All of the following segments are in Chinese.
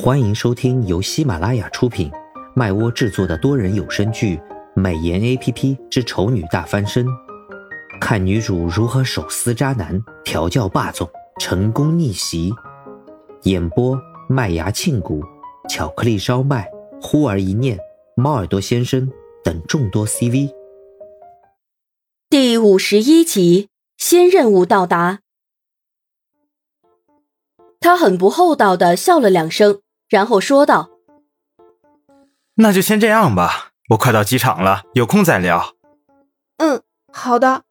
欢迎收听由喜马拉雅出品、麦窝制作的多人有声剧《美颜 A P P 之丑女大翻身》，看女主如何手撕渣男、调教霸总、成功逆袭。演播：麦芽庆谷、巧克力烧麦、忽而一念、猫耳朵先生等众多 C V。第五十一集，新任务到达。他很不厚道的笑了两声。然后说道：“那就先这样吧，我快到机场了，有空再聊。”“嗯，好的，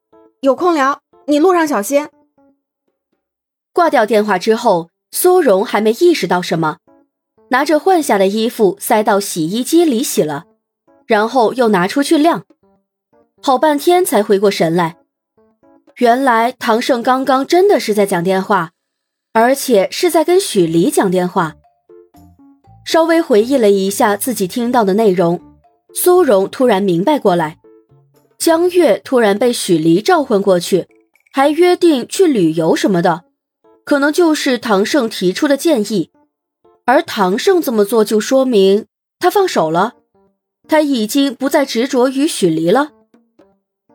有空聊，你路上小心。”挂掉电话之后，苏荣还没意识到什么，拿着换下的衣服塞到洗衣机里洗了，然后又拿出去晾，好半天才回过神来，原来唐胜刚刚真的是在讲电话，而且是在跟许黎讲电话。稍微回忆了一下自己听到的内容，苏荣突然明白过来，江月突然被许黎召唤过去，还约定去旅游什么的，可能就是唐胜提出的建议，而唐胜这么做就说明他放手了，他已经不再执着于许黎了，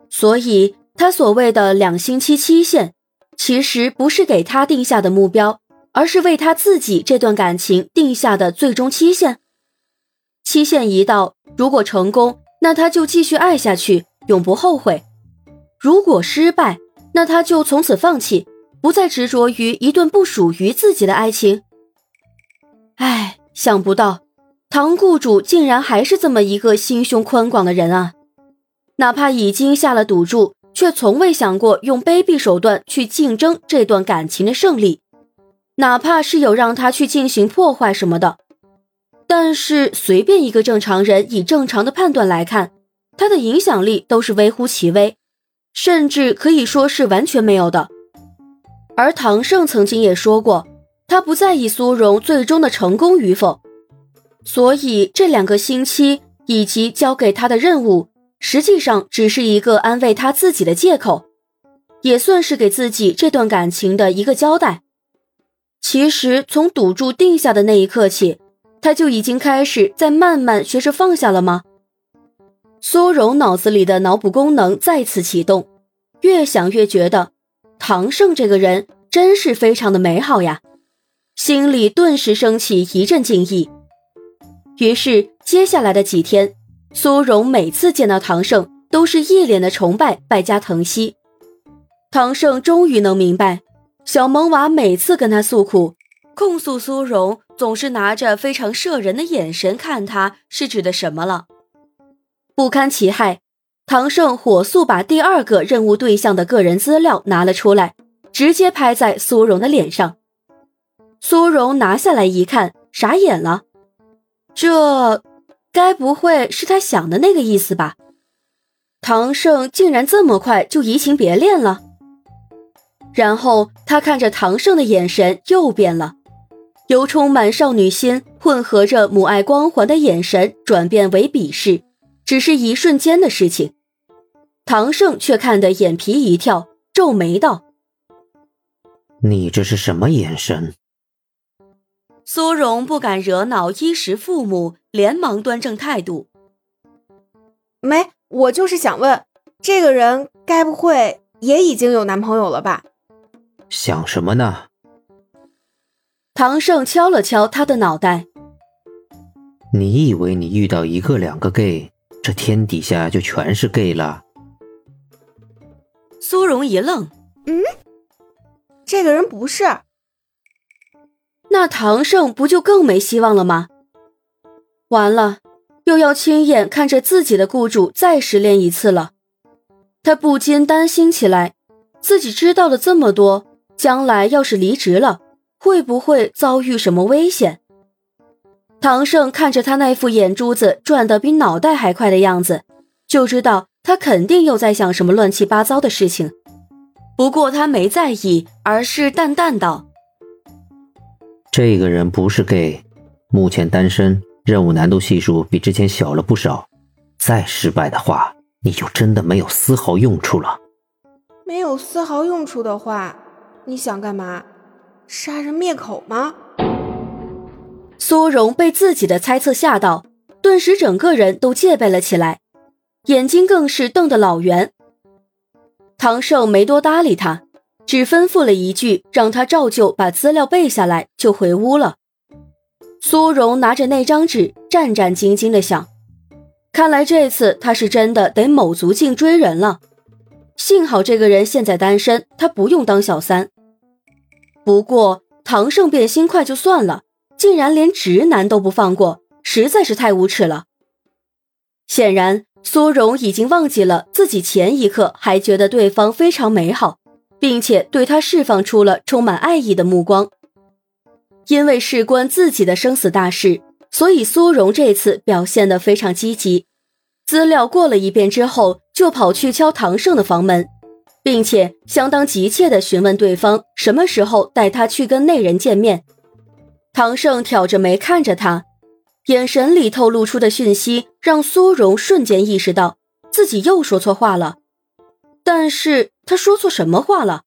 所以他所谓的两星期期限，其实不是给他定下的目标。而是为他自己这段感情定下的最终期限。期限一到，如果成功，那他就继续爱下去，永不后悔；如果失败，那他就从此放弃，不再执着于一段不属于自己的爱情。唉，想不到唐雇主竟然还是这么一个心胸宽广的人啊！哪怕已经下了赌注，却从未想过用卑鄙手段去竞争这段感情的胜利。哪怕是有让他去进行破坏什么的，但是随便一个正常人以正常的判断来看，他的影响力都是微乎其微，甚至可以说是完全没有的。而唐胜曾经也说过，他不在意苏荣最终的成功与否，所以这两个星期以及交给他的任务，实际上只是一个安慰他自己的借口，也算是给自己这段感情的一个交代。其实从赌注定下的那一刻起，他就已经开始在慢慢学着放下了吗？苏荣脑子里的脑补功能再次启动，越想越觉得唐胜这个人真是非常的美好呀，心里顿时升起一阵敬意。于是接下来的几天，苏荣每次见到唐胜都是一脸的崇拜，败加疼惜。唐胜终于能明白。小萌娃每次跟他诉苦、控诉，苏荣总是拿着非常摄人的眼神看他，是指的什么了？不堪其害，唐胜火速把第二个任务对象的个人资料拿了出来，直接拍在苏荣的脸上。苏荣拿下来一看，傻眼了，这该不会是他想的那个意思吧？唐胜竟然这么快就移情别恋了？然后他看着唐胜的眼神又变了，由充满少女心混合着母爱光环的眼神转变为鄙视，只是一瞬间的事情。唐胜却看得眼皮一跳，皱眉道：“你这是什么眼神？”苏荣不敢惹恼衣食父母，连忙端正态度：“没，我就是想问，这个人该不会也已经有男朋友了吧？”想什么呢？唐胜敲了敲他的脑袋。你以为你遇到一个两个 gay，这天底下就全是 gay 了？苏荣一愣，嗯，这个人不是？那唐胜不就更没希望了吗？完了，又要亲眼看着自己的雇主再失恋一次了。他不禁担心起来，自己知道了这么多。将来要是离职了，会不会遭遇什么危险？唐胜看着他那副眼珠子转得比脑袋还快的样子，就知道他肯定又在想什么乱七八糟的事情。不过他没在意，而是淡淡道：“这个人不是 gay，目前单身，任务难度系数比之前小了不少。再失败的话，你就真的没有丝毫用处了。没有丝毫用处的话。”你想干嘛？杀人灭口吗？苏荣被自己的猜测吓到，顿时整个人都戒备了起来，眼睛更是瞪得老圆。唐胜没多搭理他，只吩咐了一句，让他照旧把资料背下来，就回屋了。苏荣拿着那张纸，战战兢兢地想：看来这次他是真的得卯足劲追人了。幸好这个人现在单身，他不用当小三。不过唐胜变心快就算了，竟然连直男都不放过，实在是太无耻了。显然。苏荣已经忘记了自己前一刻还觉得对方非常美好，并且对他释放出了充满爱意的目光。因为事关自己的生死大事，所以苏荣这次表现得非常积极。资料过了一遍之后，就跑去敲唐胜的房门，并且相当急切地询问对方什么时候带他去跟那人见面。唐胜挑着眉看着他。眼神里透露出的讯息，让苏荣瞬间意识到自己又说错话了。但是他说错什么话了？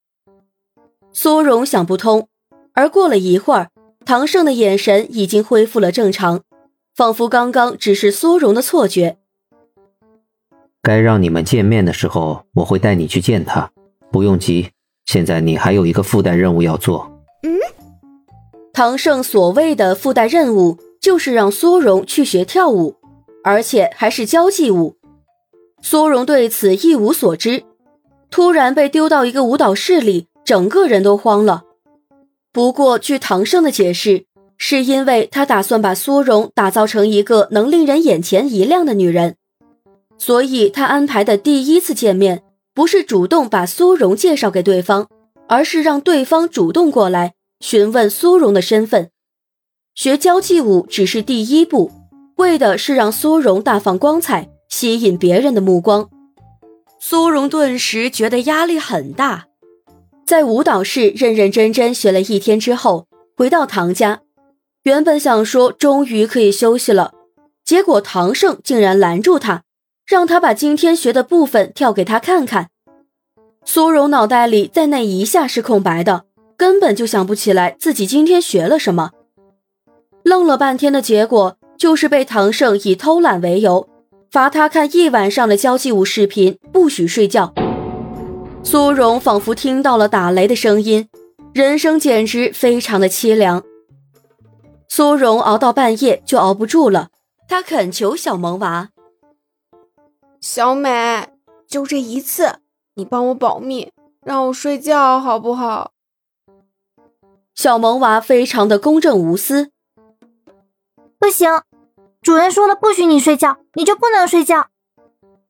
苏荣想不通。而过了一会儿，唐胜的眼神已经恢复了正常，仿佛刚刚只是苏荣的错觉。该让你们见面的时候，我会带你去见他。不用急，现在你还有一个附带任务要做。嗯，唐胜所谓的附带任务。就是让苏荣去学跳舞，而且还是交际舞。苏荣对此一无所知，突然被丢到一个舞蹈室里，整个人都慌了。不过，据唐胜的解释，是因为他打算把苏荣打造成一个能令人眼前一亮的女人，所以他安排的第一次见面不是主动把苏荣介绍给对方，而是让对方主动过来询问苏荣的身份。学交际舞只是第一步，为的是让苏荣大放光彩，吸引别人的目光。苏荣顿时觉得压力很大，在舞蹈室认认真真学了一天之后，回到唐家，原本想说终于可以休息了，结果唐胜竟然拦住他，让他把今天学的部分跳给他看看。苏荣脑袋里在那一下是空白的，根本就想不起来自己今天学了什么。愣了半天的结果，就是被唐胜以偷懒为由，罚他看一晚上的交际舞视频，不许睡觉。苏荣仿佛听到了打雷的声音，人生简直非常的凄凉。苏荣熬到半夜就熬不住了，他恳求小萌娃：“小美，就这一次，你帮我保密，让我睡觉好不好？”小萌娃非常的公正无私。不行，主人说了不许你睡觉，你就不能睡觉。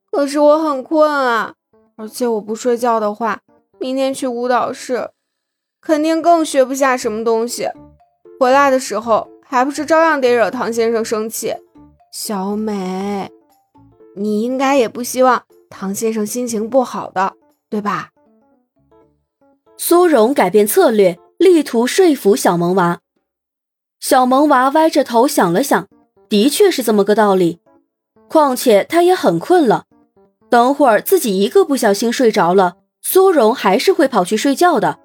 可是我很困啊，而且我不睡觉的话，明天去舞蹈室，肯定更学不下什么东西。回来的时候，还不是照样得惹唐先生生气。小美，你应该也不希望唐先生心情不好的，对吧？苏荣改变策略，力图说服小萌娃。小萌娃歪着头想了想，的确是这么个道理。况且他也很困了，等会儿自己一个不小心睡着了，苏荣还是会跑去睡觉的。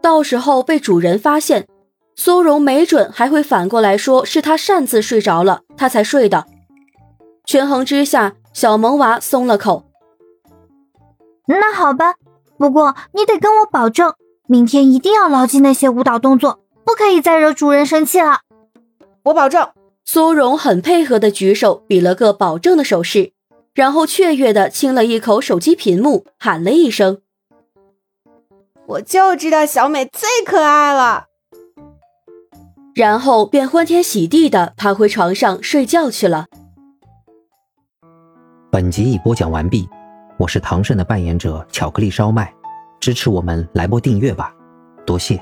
到时候被主人发现，苏荣没准还会反过来说是他擅自睡着了，他才睡的。权衡之下，小萌娃松了口。那好吧，不过你得跟我保证，明天一定要牢记那些舞蹈动作。不可以再惹主人生气了，我保证。苏荣很配合的举手比了个保证的手势，然后雀跃的亲了一口手机屏幕，喊了一声：“我就知道小美最可爱了。”然后便欢天喜地的爬回床上睡觉去了。本集已播讲完毕，我是唐胜的扮演者巧克力烧麦，支持我们来波订阅吧，多谢。